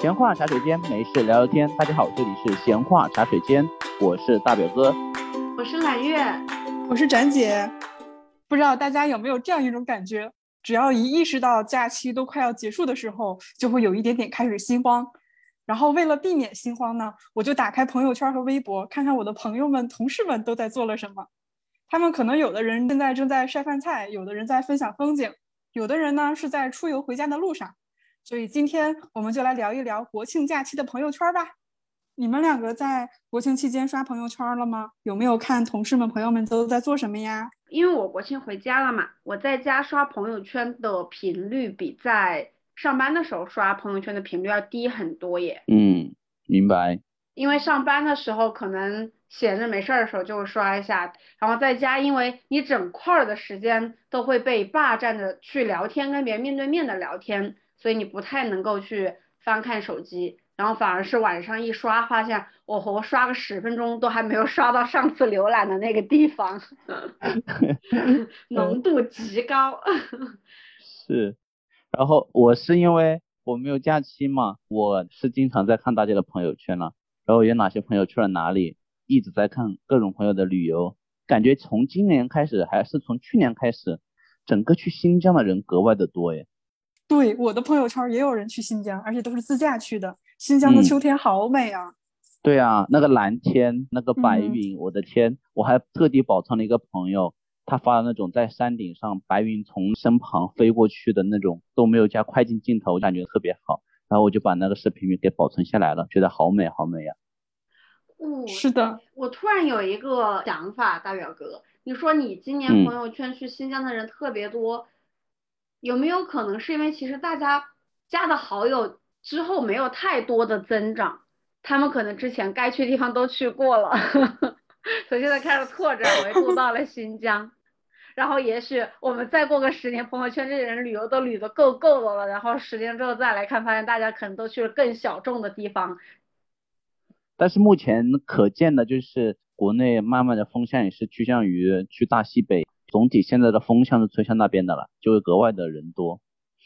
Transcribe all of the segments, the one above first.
闲话茶水间，没事聊聊天。大家好，这里是闲话茶水间，我是大表哥，我是揽月，我是展姐。不知道大家有没有这样一种感觉，只要一意识到假期都快要结束的时候，就会有一点点开始心慌。然后为了避免心慌呢，我就打开朋友圈和微博，看看我的朋友们、同事们都在做了什么。他们可能有的人现在正在晒饭菜，有的人在分享风景，有的人呢是在出游回家的路上。所以今天我们就来聊一聊国庆假期的朋友圈吧。你们两个在国庆期间刷朋友圈了吗？有没有看同事们、朋友们都在做什么呀？因为我国庆回家了嘛，我在家刷朋友圈的频率比在上班的时候刷朋友圈的频率要低很多耶。嗯，明白。因为上班的时候可能闲着没事儿的时候就会刷一下，然后在家，因为你整块儿的时间都会被霸占着去聊天，跟别人面对面的聊天。所以你不太能够去翻看手机，然后反而是晚上一刷，发现我我刷个十分钟都还没有刷到上次浏览的那个地方，浓度极高。是，然后我是因为我没有假期嘛，我是经常在看大家的朋友圈了，然后有哪些朋友去了哪里，一直在看各种朋友的旅游，感觉从今年开始还是从去年开始，整个去新疆的人格外的多耶。对，我的朋友圈也有人去新疆，而且都是自驾去的。新疆的秋天好美啊！对啊，那个蓝天，那个白云，我的天！我还特地保存了一个朋友，他发的那种在山顶上白云从身旁飞过去的那种，都没有加快进镜头，感觉特别好。然后我就把那个视频给保存下来了，觉得好美，好美呀！嗯，是的。我突然有一个想法，大表哥，你说你今年朋友圈去新疆的人特别多。有没有可能是因为其实大家加的好友之后没有太多的增长，他们可能之前该去的地方都去过了，所以现在开始拓展维度到了新疆，然后也许我们再过个十年，朋友圈这些人旅游都旅的够够的了，然后十年之后再来看，发现大家可能都去了更小众的地方。但是目前可见的就是国内慢慢的风向也是趋向于去大西北。总体现在的风向是吹向那边的了，就会格外的人多。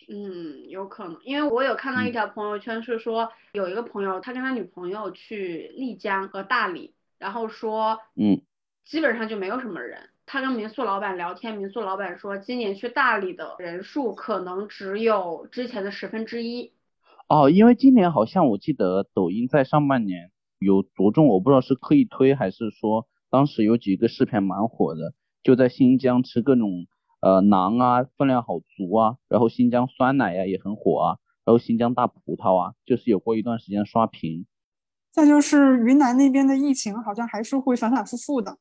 嗯，有可能，因为我有看到一条朋友圈是说，有一个朋友他跟他女朋友去丽江和大理，然后说，嗯，基本上就没有什么人。他跟民宿老板聊天，民宿老板说，今年去大理的人数可能只有之前的十分之一。哦，因为今年好像我记得抖音在上半年有着重，我不知道是刻意推还是说当时有几个视频蛮火的。就在新疆吃各种呃馕啊，分量好足啊，然后新疆酸奶呀也很火啊，然后新疆大葡萄啊，就是有过一段时间刷屏。再就是云南那边的疫情好像还是会反反复复的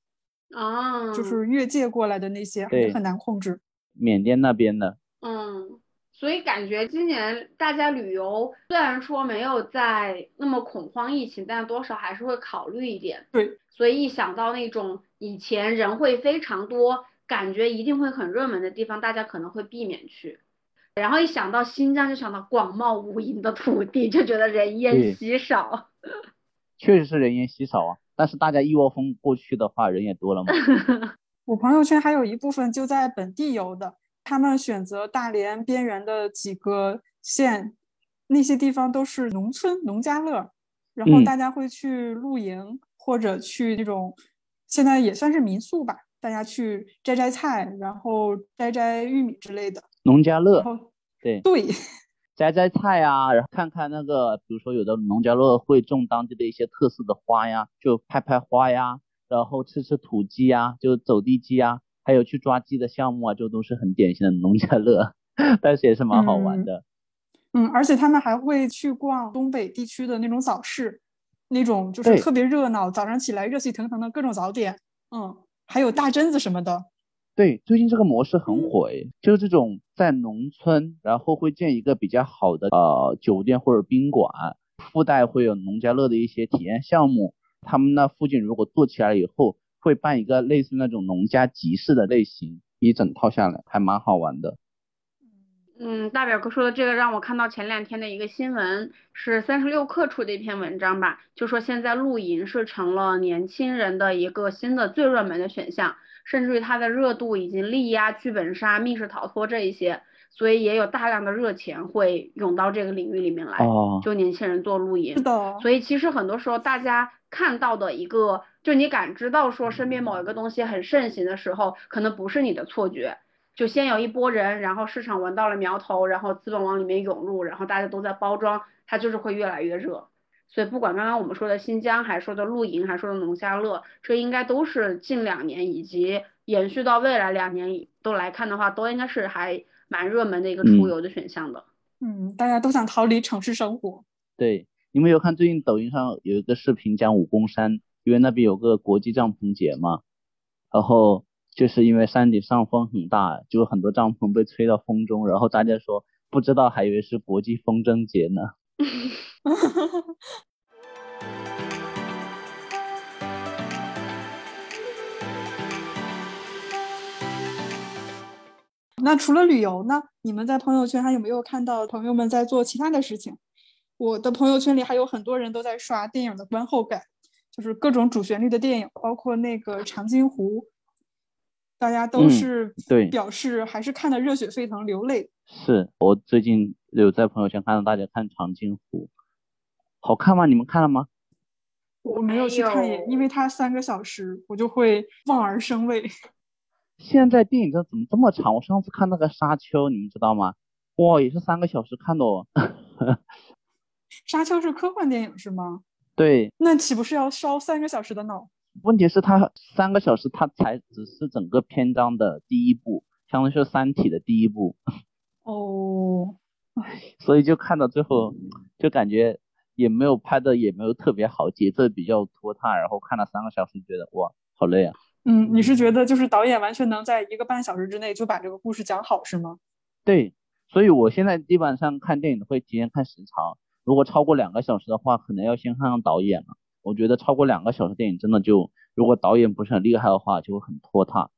啊，就是越界过来的那些还是很难控制。缅甸那边的，嗯，所以感觉今年大家旅游虽然说没有在那么恐慌疫情，但多少还是会考虑一点。对。所以一想到那种以前人会非常多，感觉一定会很热门的地方，大家可能会避免去。然后一想到新疆，就想到广袤无垠的土地，就觉得人烟稀少。确实是人烟稀少啊，但是大家一窝蜂过去的话，人也多了嘛。我朋友圈还有一部分就在本地游的，他们选择大连边缘的几个县，那些地方都是农村农家乐，然后大家会去露营。或者去那种现在也算是民宿吧，大家去摘摘菜，然后摘摘玉米之类的农家乐。对对，摘摘菜啊，然后看看那个，比如说有的农家乐会种当地的一些特色的花呀，就拍拍花呀，然后吃吃土鸡呀，就走地鸡呀，还有去抓鸡的项目啊，就都是很典型的农家乐，但是也是蛮好玩的。嗯，而且他们还会去逛东北地区的那种早市。那种就是特别热闹，早上起来热气腾腾的各种早点，嗯，还有大榛子什么的。对，最近这个模式很火诶，就是这种在农村，然后会建一个比较好的呃酒店或者宾馆，附带会有农家乐的一些体验项目。他们那附近如果做起来以后，会办一个类似那种农家集市的类型，一整套下来还蛮好玩的。嗯，大表哥说的这个让我看到前两天的一个新闻，是三十六氪出的一篇文章吧，就说现在露营是成了年轻人的一个新的最热门的选项，甚至于它的热度已经力压剧本杀、密室逃脱这一些，所以也有大量的热钱会涌到这个领域里面来，哦，就年轻人做露营。是的，所以其实很多时候大家看到的一个，就你感知到说身边某一个东西很盛行的时候，可能不是你的错觉，就先有一波人，然后市场闻到了苗头，然后资本往里面涌入，然后大家都在包装，它就是会越来越热。所以不管刚刚我们说的新疆，还说的露营，还说的农家乐，这应该都是近两年以及延续到未来两年都来看的话，都应该是还蛮热门的一个出游的选项的。嗯，大家都想逃离城市生活。对，你们有看最近抖音上有一个视频讲武功山，因为那边有个国际帐篷节嘛，然后就是因为山顶上风很大，就很多帐篷被吹到风中，然后大家说不知道还以为是国际风筝节呢。那除了旅游呢？你们在朋友圈还有没有看到朋友们在做其他的事情？我的朋友圈里还有很多人都在刷电影的观后感，就是各种主旋律的电影，包括那个《长津湖》，大家都是对表示还是看的热血沸腾，流泪。是我最近有在朋友圈看到大家看《长津湖》，好看吗？你们看了吗？我没有去看耶，因为它三个小时，我就会望而生畏。现在电影这怎么这么长？我上次看那个《沙丘》，你们知道吗？哇，也是三个小时看的哦。沙丘是科幻电影是吗？对。那岂不是要烧三个小时的脑？问题是它三个小时，它才只是整个篇章的第一部，相当于是《三体》的第一部。哦。所以就看到最后，就感觉也没有拍的也没有特别好，节奏比较拖沓，然后看了三个小时，觉得哇，好累啊。嗯，你是觉得就是导演完全能在一个半小时之内就把这个故事讲好，是吗？对，所以我现在基本上看电影会提前看时长，如果超过两个小时的话，可能要先看看导演了。我觉得超过两个小时电影真的就，如果导演不是很厉害的话，就会很拖沓。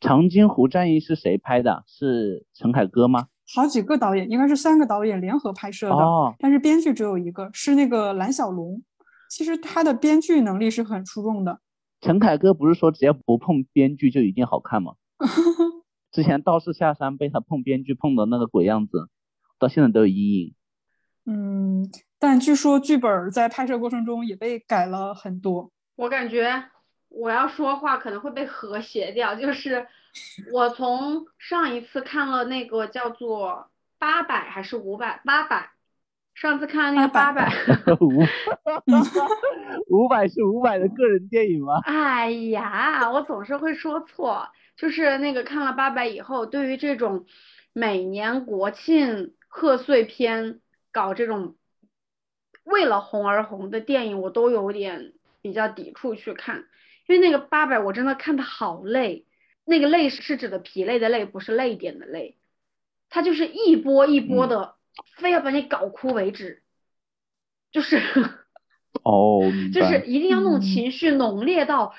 长津湖战役是谁拍的？是陈凯歌吗？好几个导演，应该是三个导演联合拍摄的，哦、但是编剧只有一个，是那个蓝小龙。其实他的编剧能力是很出众的。陈凯歌不是说只要不碰编剧就一定好看吗？之前道士下山被他碰编剧碰的那个鬼样子，到现在都有阴影。嗯，但据说剧本在拍摄过程中也被改了很多。我感觉我要说话可能会被和谐掉，就是我从上一次看了那个叫做八百还是五百八百。上次看了那个八百，五 五百是五百的个人电影吗？哎呀，我总是会说错。就是那个看了八百以后，对于这种每年国庆贺岁片搞这种为了红而红的电影，我都有点比较抵触去看。因为那个八百我真的看的好累，那个累是指的疲累的累，不是泪点的泪。它就是一波一波的。嗯非要把你搞哭为止，就是 哦，就是一定要那种情绪浓烈到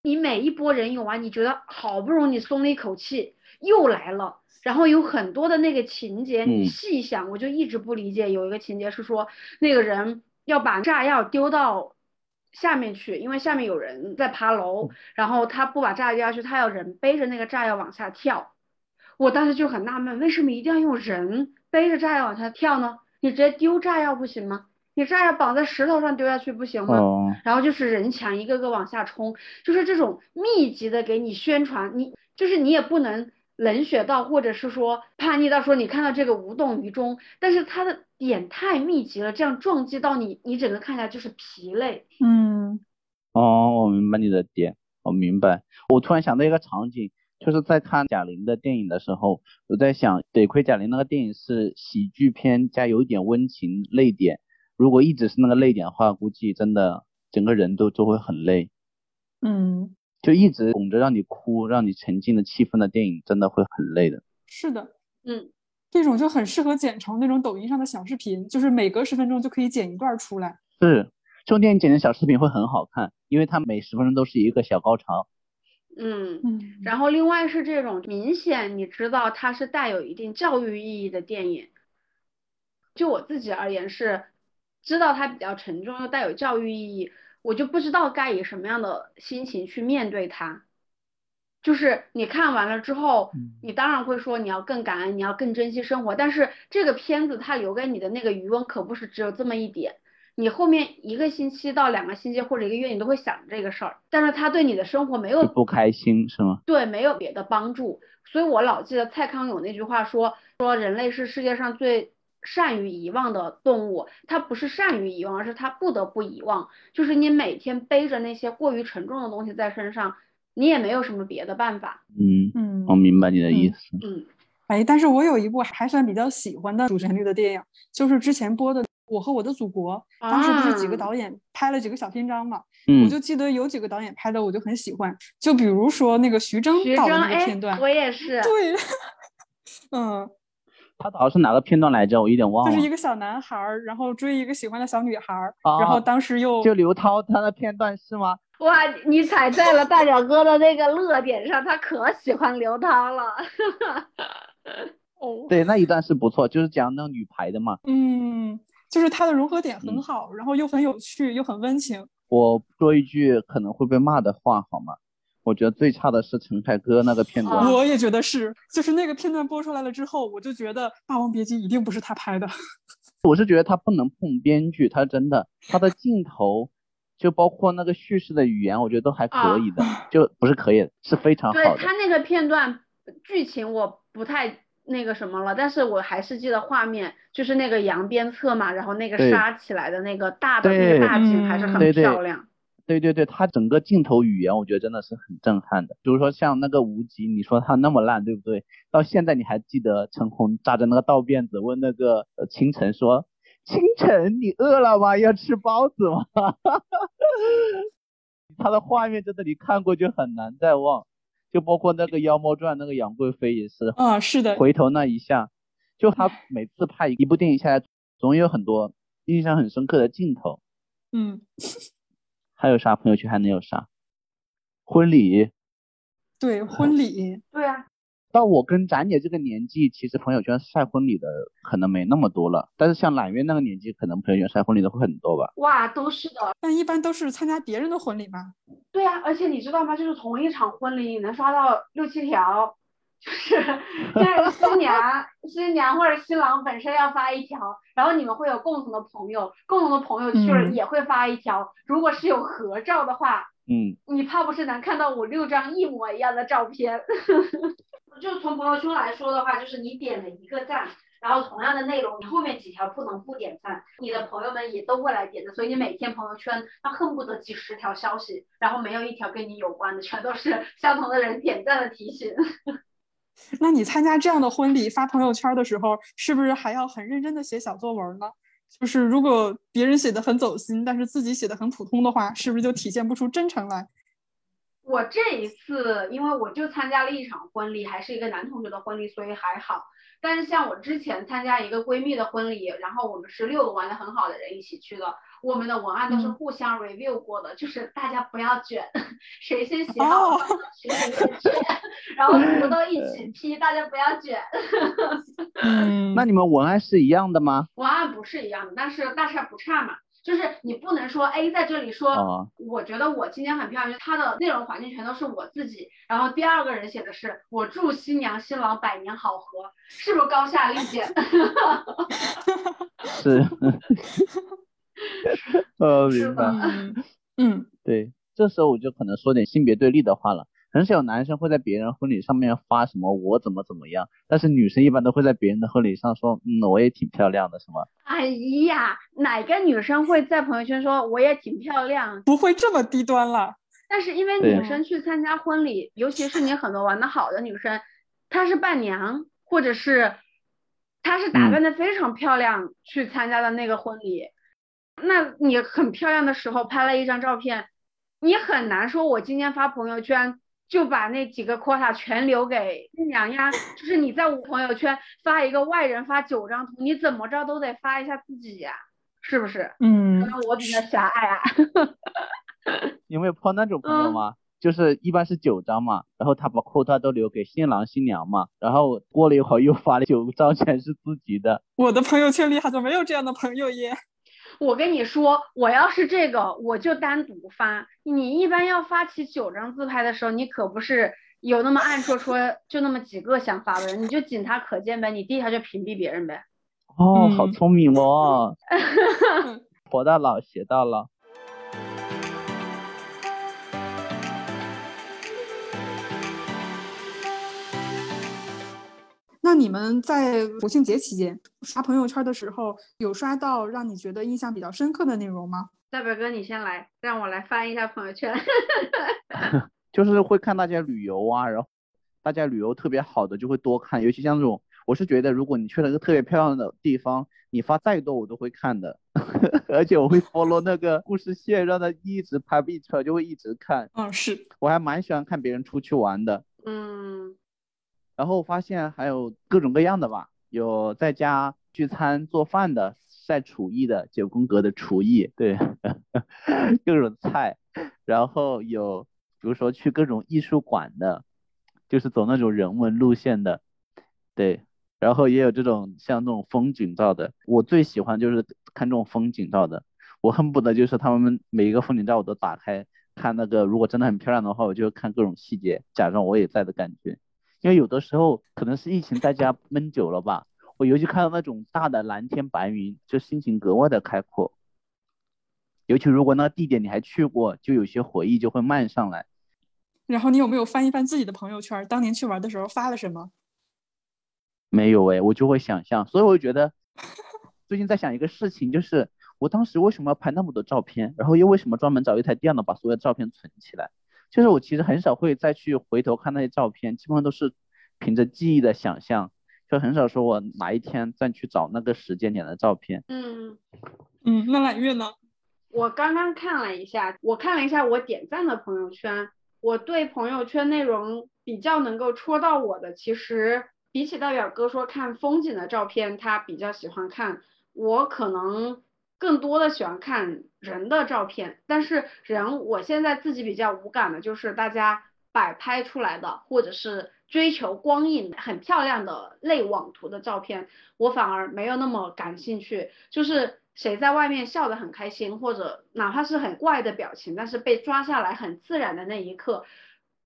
你每一波人涌完，你觉得好不容易松了一口气，又来了。然后有很多的那个情节，你细想，我就一直不理解。有一个情节是说，那个人要把炸药丢到下面去，因为下面有人在爬楼，然后他不把炸药丢下去，他要人背着那个炸药往下跳。我当时就很纳闷，为什么一定要用人？背着炸药往下跳呢？你直接丢炸药不行吗？你炸药绑在石头上丢下去不行吗？哦、然后就是人墙一个个往下冲，就是这种密集的给你宣传，你就是你也不能冷血到，或者是说叛逆到说你看到这个无动于衷，但是它的点太密集了，这样撞击到你，你整个看起来就是疲累。嗯，哦，我明白你的点，我明白。我突然想到一个场景。就是在看贾玲的电影的时候，我在想，得亏贾玲那个电影是喜剧片加有一点温情泪点，如果一直是那个泪点的话，估计真的整个人都都会很累。嗯，就一直哄着让你哭、让你沉浸的气氛的电影，真的会很累的。是的，嗯，这种就很适合剪成那种抖音上的小视频，就是每隔十分钟就可以剪一段出来。是，这种电影剪成小视频会很好看，因为它每十分钟都是一个小高潮。嗯嗯，然后另外是这种明显你知道它是带有一定教育意义的电影，就我自己而言是知道它比较沉重又带有教育意义，我就不知道该以什么样的心情去面对它。就是你看完了之后，你当然会说你要更感恩，你要更珍惜生活。但是这个片子它留给你的那个余温可不是只有这么一点，你后面一个星期到两个星期或者一个月你都会想这个事儿，但是它对你的生活没有不开心是吗？对，没有别的帮助。所以我老记得蔡康永那句话说说人类是世界上最善于遗忘的动物，它不是善于遗忘，而是它不得不遗忘。就是你每天背着那些过于沉重的东西在身上。你也没有什么别的办法。嗯嗯，我明白你的意思。嗯，哎，但是我有一部还算比较喜欢的主旋律的电影，就是之前播的《我和我的祖国》。当时不是几个导演拍了几个小篇章嘛？嗯，我就记得有几个导演拍的，我就很喜欢。就比如说那个徐峥导的那个片段，我也是。对，嗯。他导的是哪个片段来着？我有点忘了。就是一个小男孩，然后追一个喜欢的小女孩，然后当时又就刘涛他的片段是吗？哇，你踩在了大表哥的那个乐点上，他可喜欢刘涛了。哦，对，那一段是不错，就是讲那个女排的嘛。嗯，就是他的融合点很好，然后又很有趣，又很温情。我说一句可能会被骂的话好吗？我觉得最差的是陈凯歌那个片段。我也觉得是，就是那个片段播出来了之后，我就觉得《霸王别姬》一定不是他拍的。我是觉得他不能碰编剧，他真的，他的镜头。就包括那个叙事的语言，我觉得都还可以的，就不是可以，是非常好的。对他那个片段剧情我不太那个什么了，但是我还是记得画面，就是那个扬鞭策嘛，然后那个杀起来的那个大的那个大景还是很漂亮。对对对，他整个镜头语言我觉得真的是很震撼的。比如说像那个无极，你说他那么烂，对不对？到现在你还记得陈红扎着那个倒辫子问那个清晨说。清晨，你饿了吗？要吃包子吗？他的画面真的，你看过就很难再忘。就包括那个《妖猫传》，那个杨贵妃也是。啊，是的。回头那一下，就他每次拍一部电影下来，总有很多印象很深刻的镜头。嗯。还有啥朋友圈还能有啥？婚礼。对，婚礼。对啊。到我跟展姐这个年纪，其实朋友圈晒婚礼的可能没那么多了。但是像揽月那个年纪，可能朋友圈晒婚礼的会很多吧？哇，都是的。但一般都是参加别人的婚礼吗？对啊，而且你知道吗？就是同一场婚礼，你能刷到六七条，就是就是新娘、新娘或者新郎本身要发一条，然后你们会有共同的朋友，共同的朋友去了也会发一条。如果是有合照的话，嗯，你怕不是能看到五六张一模一样的照片？就从朋友圈来说的话，就是你点了一个赞，然后同样的内容，你后面几条不能不点赞，你的朋友们也都会来点的，所以你每天朋友圈他恨不得几十条消息，然后没有一条跟你有关的，全都是相同的人点赞的提醒。那你参加这样的婚礼发朋友圈的时候，是不是还要很认真的写小作文呢？就是如果别人写的很走心，但是自己写的很普通的话，是不是就体现不出真诚来？我这一次，因为我就参加了一场婚礼，还是一个男同学的婚礼，所以还好。但是像我之前参加一个闺蜜的婚礼，然后我们是六个玩的很好的人一起去的，我们的文案都是互相 review 过的，就是大家不要卷，谁先写好谁先卷，然后图都一起批大家不要卷。嗯，那你们文案是一样的吗？文案不是一样的，但是大差不差嘛。就是你不能说 A 在这里说，我觉得我今天很漂亮，它的内容环境全都是我自己。然后第二个人写的是我祝新娘新郎百年好合，是不是高下立见？是，呃，明白。嗯，对，这时候我就可能说点性别对立的话了。很少有男生会在别人婚礼上面发什么我怎么怎么样，但是女生一般都会在别人的婚礼上说，嗯，我也挺漂亮的，什么？哎呀，哪个女生会在朋友圈说我也挺漂亮？不会这么低端了。但是因为女生去参加婚礼，尤其是你很多玩的好的女生，她是伴娘，或者是她是打扮的非常漂亮去参加的那个婚礼，那你很漂亮的时候拍了一张照片，你很难说我今天发朋友圈。就把那几个 quota 全留给新娘呀，就是你在我朋友圈发一个外人发九张图，你怎么着都得发一下自己呀，是不是？嗯，可能我比较狭隘啊。有没有碰那种朋友吗？就是一般是九张嘛，然后他把 quota 都留给新郎新娘嘛，然后过了一会儿又发了九张全是自己的。我的朋友圈里好像没有这样的朋友耶。我跟你说，我要是这个，我就单独发。你一般要发起九张自拍的时候，你可不是有那么暗戳戳就那么几个想发的人，你就仅他可见呗，你第一条就屏蔽别人呗。哦，好聪明哦！活到老学到了。你们在国庆节期间刷朋友圈的时候，有刷到让你觉得印象比较深刻的内容吗？大表哥，你先来，让我来翻一下朋友圈。就是会看大家旅游啊，然后大家旅游特别好的就会多看，尤其像这种，我是觉得如果你去了一个特别漂亮的地方，你发再多我都会看的，而且我会 follow 那个故事线，让他一直拍一出来就会一直看。嗯，是我还蛮喜欢看别人出去玩的。嗯。然后发现还有各种各样的吧，有在家聚餐做饭的，晒厨艺的，九宫格的厨艺，对，各种菜。然后有比如说去各种艺术馆的，就是走那种人文路线的，对。然后也有这种像这种风景照的，我最喜欢就是看这种风景照的，我恨不得就是他们每一个风景照我都打开看那个，如果真的很漂亮的话，我就看各种细节，假装我也在的感觉。因为有的时候可能是疫情在家闷久了吧，我尤其看到那种大的蓝天白云，就心情格外的开阔。尤其如果那个地点你还去过，就有些回忆就会漫上来。然后你有没有翻一翻自己的朋友圈，当年去玩的时候发了什么？没有哎，我就会想象，所以我就觉得 最近在想一个事情，就是我当时为什么要拍那么多照片，然后又为什么专门找一台电脑把所有的照片存起来？就是我其实很少会再去回头看那些照片，基本上都是凭着记忆的想象，就很少说我哪一天再去找那个时间点的照片。嗯嗯，那揽月呢？我刚刚看了一下，我看了一下我点赞的朋友圈，我对朋友圈内容比较能够戳到我的，其实比起大表哥说看风景的照片，他比较喜欢看，我可能。更多的喜欢看人的照片，但是人我现在自己比较无感的，就是大家摆拍出来的，或者是追求光影很漂亮的类网图的照片，我反而没有那么感兴趣。就是谁在外面笑得很开心，或者哪怕是很怪的表情，但是被抓下来很自然的那一刻，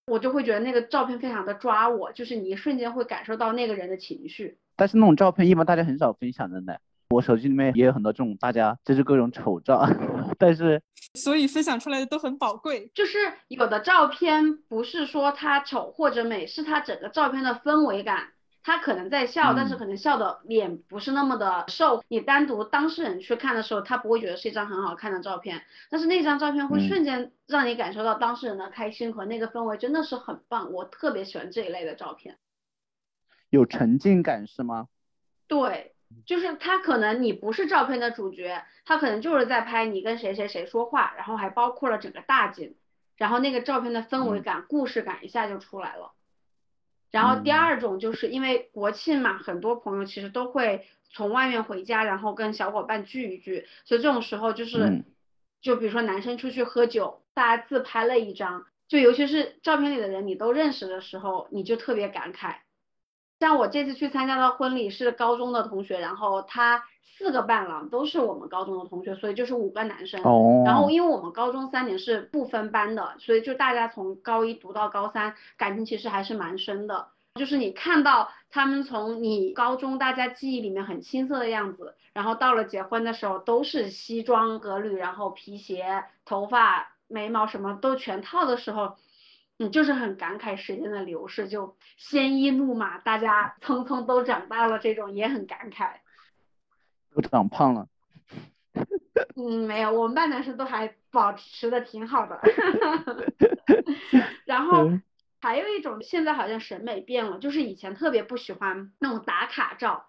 我就会觉得那个照片非常的抓我，就是你一瞬间会感受到那个人的情绪。但是那种照片一般大家很少分享的呢。我手机里面也有很多这种大家就是各种丑照，但是所以分享出来的都很宝贵。就是有的照片不是说它丑或者美，是它整个照片的氛围感。他可能在笑，但是可能笑的脸不是那么的瘦。你单独当事人去看的时候，他不会觉得是一张很好看的照片，但是那张照片会瞬间让你感受到当事人的开心和那个氛围，真的是很棒。我特别喜欢这一类的照片，有沉浸感是吗？对。就是他可能你不是照片的主角，他可能就是在拍你跟谁谁谁说话，然后还包括了整个大景，然后那个照片的氛围感、故事感一下就出来了。然后第二种就是因为国庆嘛，很多朋友其实都会从外面回家，然后跟小伙伴聚一聚，所以这种时候就是，就比如说男生出去喝酒，大家自拍了一张，就尤其是照片里的人你都认识的时候，你就特别感慨。像我这次去参加的婚礼是高中的同学，然后他四个伴郎都是我们高中的同学，所以就是五个男生。哦。然后因为我们高中三年是不分班的，所以就大家从高一读到高三，感情其实还是蛮深的。就是你看到他们从你高中大家记忆里面很青涩的样子，然后到了结婚的时候都是西装革履，然后皮鞋、头发、眉毛什么都全套的时候。你就是很感慨时间的流逝，就鲜衣怒马，大家匆匆都长大了，这种也很感慨。都长胖了。嗯，没有，我们班男生都还保持的挺好的。然后还有一种，现在好像审美变了，就是以前特别不喜欢那种打卡照，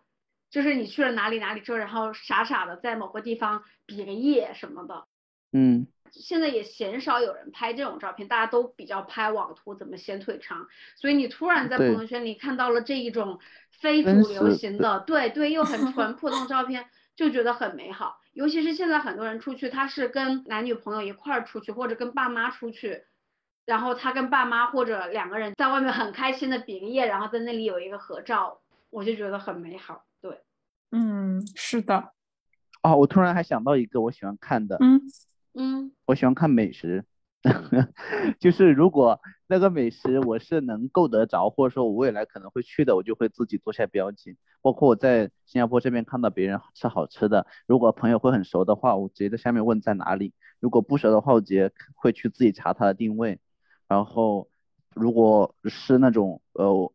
就是你去了哪里哪里之后，然后傻傻的在某个地方比个耶什么的。嗯。现在也鲜少有人拍这种照片，大家都比较拍网图，怎么显腿长。所以你突然在朋友圈里看到了这一种非主流型的，对对，又很 淳朴的照片，就觉得很美好。尤其是现在很多人出去，他是跟男女朋友一块儿出去，或者跟爸妈出去，然后他跟爸妈或者两个人在外面很开心的比个耶，然后在那里有一个合照，我就觉得很美好。对，嗯，是的。哦，我突然还想到一个我喜欢看的，嗯。嗯，我喜欢看美食，就是如果那个美食我是能够得着，或者说我未来可能会去的，我就会自己做下标记。包括我在新加坡这边看到别人吃好吃的，如果朋友会很熟的话，我直接在下面问在哪里；如果不熟的话，我直接会去自己查它的定位。然后如果是那种呃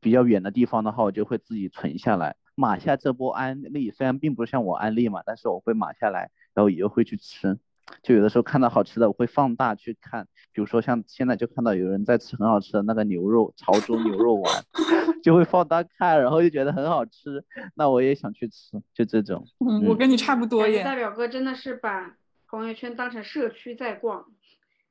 比较远的地方的话，我就会自己存下来，码下这波安利。虽然并不是像我安利嘛，但是我会码下来，然后也会去吃。就有的时候看到好吃的，我会放大去看，比如说像现在就看到有人在吃很好吃的那个牛肉潮州牛肉丸，就会放大看，然后就觉得很好吃，那我也想去吃，就这种。嗯，我跟你差不多耶。大表哥真的是把朋友圈当成社区在逛，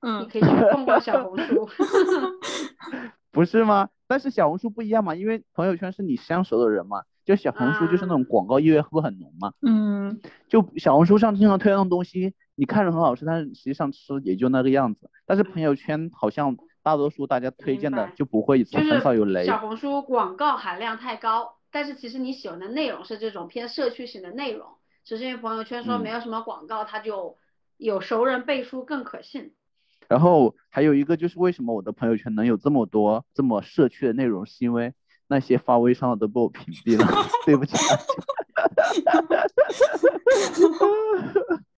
嗯，你可以去逛逛小红书。不是吗？但是小红书不一样嘛，因为朋友圈是你相熟的人嘛。就小红书就是那种广告意味会不会很浓嘛？嗯，就小红书上经常推那种东西，你看着很好吃，但是实际上吃也就那个样子。但是朋友圈好像大多数大家推荐的就不会很少有雷。小红书广告含量太高，但是其实你喜欢的内容是这种偏社区型的内容，只是因为朋友圈说没有什么广告，它就有熟人背书更可信。然后还有一个就是为什么我的朋友圈能有这么多这么社区的内容，是因为。那些发微商的都被我屏蔽了，对不起。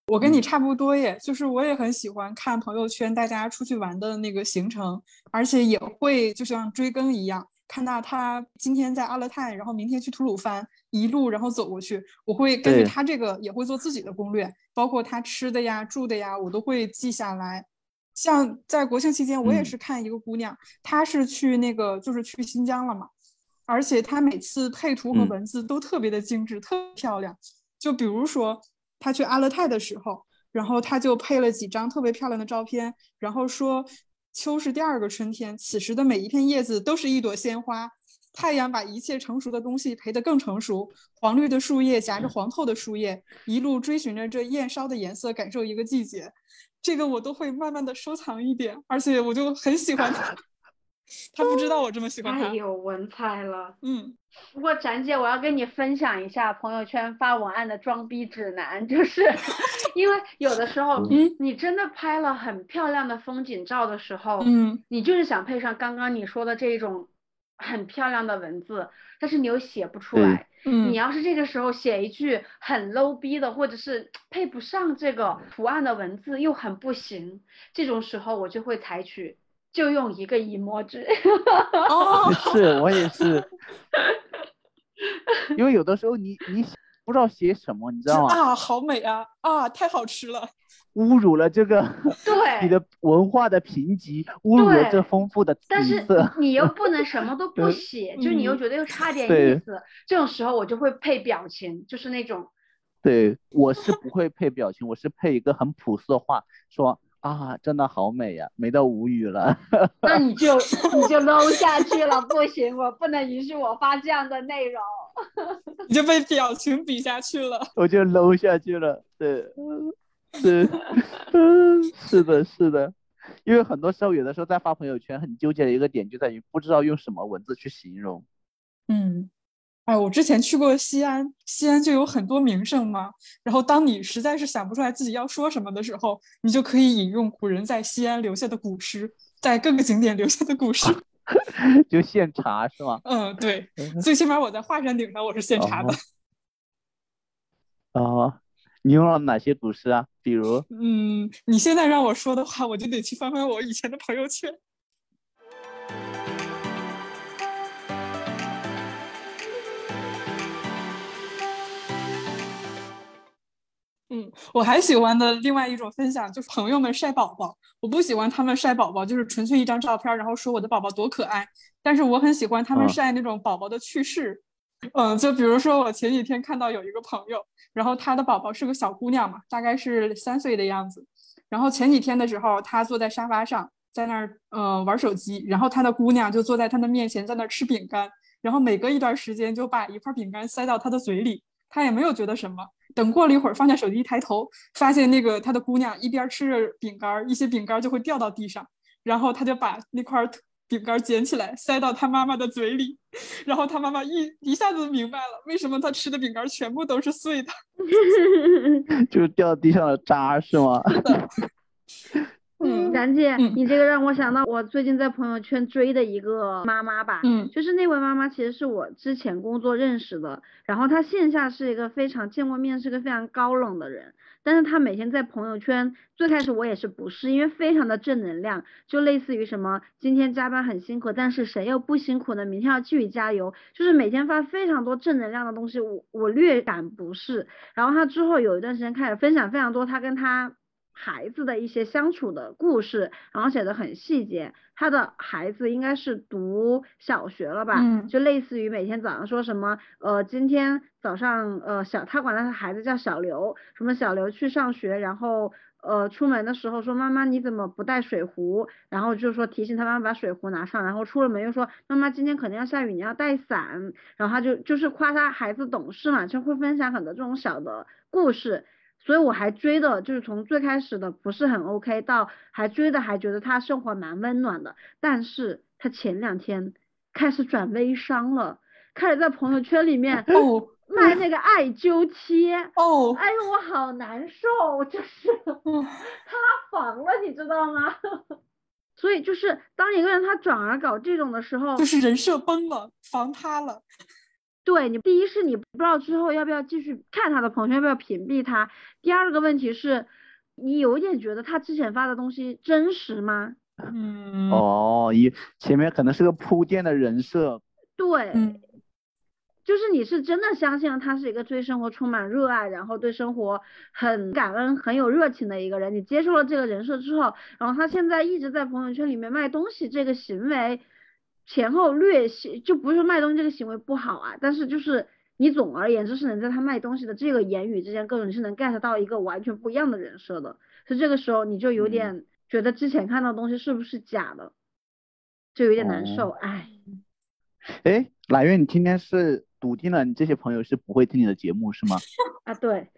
我跟你差不多耶，就是我也很喜欢看朋友圈大家出去玩的那个行程，而且也会就像追更一样，看到他今天在阿勒泰，然后明天去吐鲁番，一路然后走过去，我会根据他这个也会做自己的攻略，包括他吃的呀、住的呀，我都会记下来。像在国庆期间，我也是看一个姑娘，她是去那个就是去新疆了嘛。而且她每次配图和文字都特别的精致，特漂亮。就比如说他去阿勒泰的时候，然后他就配了几张特别漂亮的照片，然后说秋是第二个春天，此时的每一片叶子都是一朵鲜花，太阳把一切成熟的东西陪得更成熟。黄绿的树叶夹着黄透的树叶，一路追寻着这焰烧的颜色，感受一个季节。这个我都会慢慢的收藏一点，而且我就很喜欢它。他不知道我这么喜欢他，太有文采了。嗯，不过展姐，我要跟你分享一下朋友圈发文案的装逼指南，就是 因为有的时候，嗯，你真的拍了很漂亮的风景照的时候，嗯，你就是想配上刚刚你说的这种很漂亮的文字，但是你又写不出来。嗯，你要是这个时候写一句很 low 逼的，或者是配不上这个图案的文字又很不行，这种时候我就会采取。就用一个 emoji，哦，是我也是，因为有的时候你你不知道写什么，你知道吗？啊，好美啊！啊，太好吃了！侮辱了这个对你的文化的贫瘠，侮辱了这丰富的但是你又不能什么都 不写，就你又觉得又差点意思，这种时候我就会配表情，就是那种。对，我是不会配表情，我是配一个很朴素的话说。啊，真的好美呀，美到无语了。那你就你就搂下去了，不行，我不能允许我发这样的内容。你就被表情比下去了，我就搂下去了。对，是，嗯，是的，是的。因为很多时候，有的时候在发朋友圈，很纠结的一个点就在于不知道用什么文字去形容。嗯。哎，我之前去过西安，西安就有很多名胜嘛。然后，当你实在是想不出来自己要说什么的时候，你就可以引用古人在西安留下的古诗，在各个景点留下的古诗，就现查是吗？嗯，对，最起码我在华山顶上我是现查的。哦，你用了哪些古诗啊？比如？嗯，你现在让我说的话，我就得去翻翻我以前的朋友圈。嗯，我还喜欢的另外一种分享就是朋友们晒宝宝。我不喜欢他们晒宝宝，就是纯粹一张照片，然后说我的宝宝多可爱。但是我很喜欢他们晒那种宝宝的趣事。嗯，就比如说我前几天看到有一个朋友，然后他的宝宝是个小姑娘嘛，大概是三岁的样子。然后前几天的时候，他坐在沙发上，在那儿呃玩手机，然后他的姑娘就坐在他的面前，在那儿吃饼干，然后每隔一段时间就把一块饼干塞到他的嘴里，他也没有觉得什么。等过了一会儿，放下手机，一抬头，发现那个他的姑娘一边吃着饼干，一些饼干就会掉到地上，然后他就把那块饼干捡起来，塞到他妈妈的嘴里，然后他妈妈一一下子明白了，为什么他吃的饼干全部都是碎的，就是掉地上的渣是吗？嗯，嗯，冉姐，嗯你这个让我想到我最近在朋友圈追的一个妈妈吧，嗯就是那位妈妈其实是我之前工作认识的，然后她线下是一个非常见过面是个非常高冷的人，但是她每天在朋友圈，最开始我也是不是，因为非常的正能量，就类似于什么今天加班很辛苦，但是谁又不辛苦呢？明天要继续加油，就是每天发非常多正能量的东西，我我略感不适。然后她之后有一段时间开始分享非常多她跟她孩子的一些相处的故事，然后写的很细节。他的孩子应该是读小学了吧，嗯就类似于每天早上说什么，呃，今天早上呃小，他管他的孩子叫小刘，什么小刘去上学，然后呃出门的时候说妈妈你怎么不带水壶，然后就说提醒他妈妈把水壶拿上，然后出了门又说妈妈今天可能要下雨，你要带伞，然后他就就是夸他孩子懂事嘛，就会分享很多这种小的故事。所以我还追的，就是从最开始的不是很 OK 到还追的还觉得他生活蛮温暖的，但是他前两天开始转微商了，开始在朋友圈里面哦卖那个艾灸贴，哦，哎呦我好难受，就是嗯 塌房了，你知道吗？所以就是当一个人他转而搞这种的时候，就是人设崩了，房塌了。对你，第一是你不知道之后要不要继续看他的朋友圈，要不要屏蔽他。第二个问题是，你有一点觉得他之前发的东西真实吗？嗯，哦，一前面可能是个铺垫的人设，对，嗯就是你是真的相信了他是一个对生活充满热爱，然后对生活很感恩、很有热情的一个人。你接受了这个人设之后，然后他现在一直在朋友圈里面卖东西，这个行为前后略显就不是说卖东西这个行为不好啊，但是就是你总而言之是能在他卖东西的这个言语之间，各种你是能 get 到一个完全不一样的人设的。所以这个时候你就有嗯点觉得之前看到的东西是不是假的，就有点难受，哦唉。哎，揽月，你今天是笃定了你这些朋友是不会听你的节目是吗？啊，对，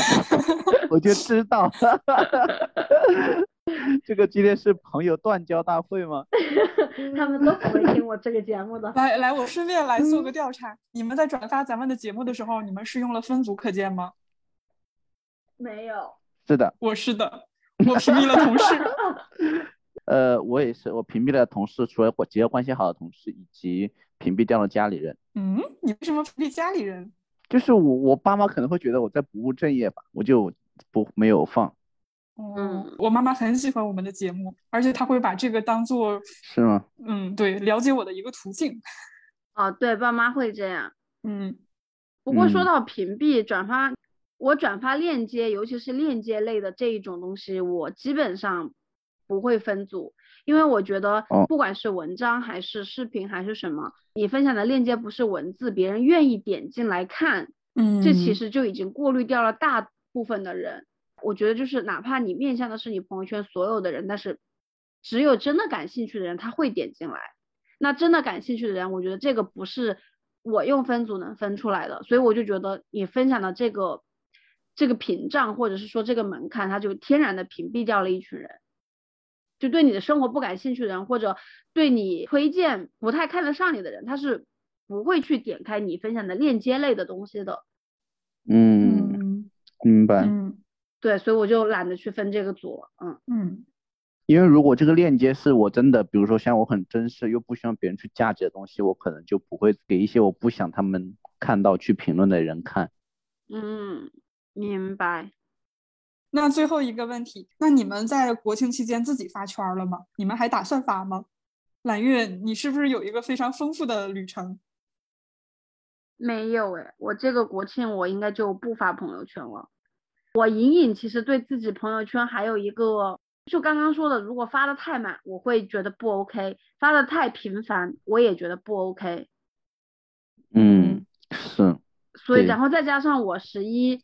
我就知道，这个今天是朋友断交大会吗？他们都不会听我这个节目的。来来，我顺便来做个调查，你们在转发咱们的节目的时候，你们是用了分组可见吗？没有，是的，我是的，我屏蔽了同事。呃，我也是，我屏蔽了同事，除了我几个关系好的同事，以及屏蔽掉了家里人。嗯，你为什么屏蔽家里人？就是我我爸妈可能会觉得我在不务正业吧，我就不没有放，哦嗯，我妈妈很喜欢我们的节目，而且她会把这个当做，是吗？嗯，对，了解我的一个途径。哦，对，爸妈会这样。嗯不过说嗯到屏蔽转发，我转发链接，尤其是链接类的这一种东西，我基本上不会分组，因为我觉得哦不管是文章还是视频还是什么，你分享的链接不是文字，别人愿意点进来看，嗯，这其实就已经过滤掉了大部分的人。我觉得就是哪怕你面向的是你朋友圈所有的人，但是只有真的感兴趣的人他会点进来。那真的感兴趣的人，我觉得这个不是我用分组能分出来的，所以我就觉得你分享的这个这个屏障或者是说这个门槛，它就天然的屏蔽掉了一群人。就对你的生活不感兴趣的人，或者对你推荐不太看得上你的人，他是不会去点开你分享的链接类的东西的。嗯，嗯明白。嗯对，所以我就懒得去分这个组了。嗯，嗯因为如果这个链接是我真的，比如说像我很珍视又不希望别人去价值的东西，我可能就不会给一些我不想他们看到去评论的人看。嗯，明白。那最后一个问题，那你们在国庆期间自己发圈儿了吗？你们还打算发吗？揽月，你是不是有一个非常丰富的旅程？没有哎，我这个国庆我应该就不发朋友圈了。我隐隐其实对自己朋友圈还有一个，就刚刚说的，如果发的太满，我会觉得不 OK；发的太频繁，我也觉得不 OK。嗯，是，所以，然后再加上我十一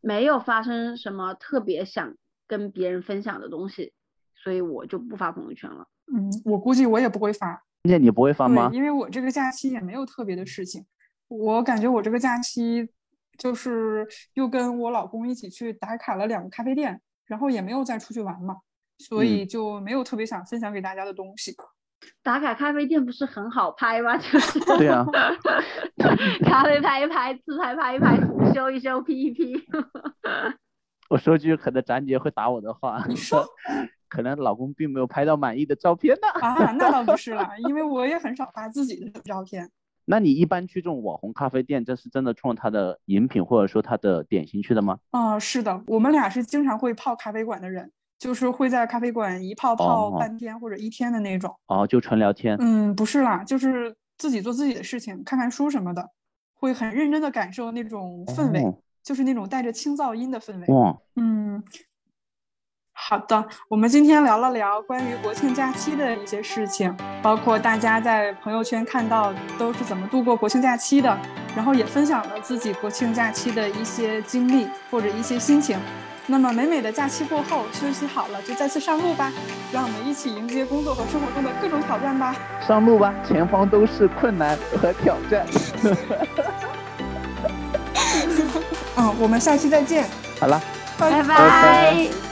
没有发生什么特别想跟别人分享的东西，所以我就不发朋友圈了。嗯，我估计我也不会发，那你不会发吗，？因为我这个假期也没有特别的事情。我感觉我这个假期就是又跟我老公一起去打卡了两个咖啡店，然后也没有再出去玩嘛，所以就没有特别想分享给大家的东西。打卡咖啡店不是很好拍吗？就是 对啊，咖啡拍一拍，自拍拍一拍，修一修，P 一 P。我说句可能展姐会打我的话，你说可能老公并没有拍到满意的照片呢。啊，那倒不是啦，因为我也很少发自己的照片。那你一般去这种网红咖啡店，这是真的冲他的饮品或者说他的点心去的吗？啊，是的，我们俩是经常会泡咖啡馆的人，就是会在咖啡馆一泡泡半天或者一天的那种。哦，就纯聊天？嗯，不是啦，就是自己做自己的事情，看看书什么的，会很认真的感受那种氛围，就是那种带着轻噪音的氛围。哇，嗯。好的，我们今天聊了聊关于国庆假期的一些事情，包括大家在朋友圈看到都是怎么度过国庆假期的，然后也分享了自己国庆假期的一些经历或者一些心情。那么美美的假期过后，休息好了就再次上路吧，让我们一起迎接工作和生活中的各种挑战吧。上路吧，前方都是困难和挑战。嗯，我们下期再见。好了，拜拜。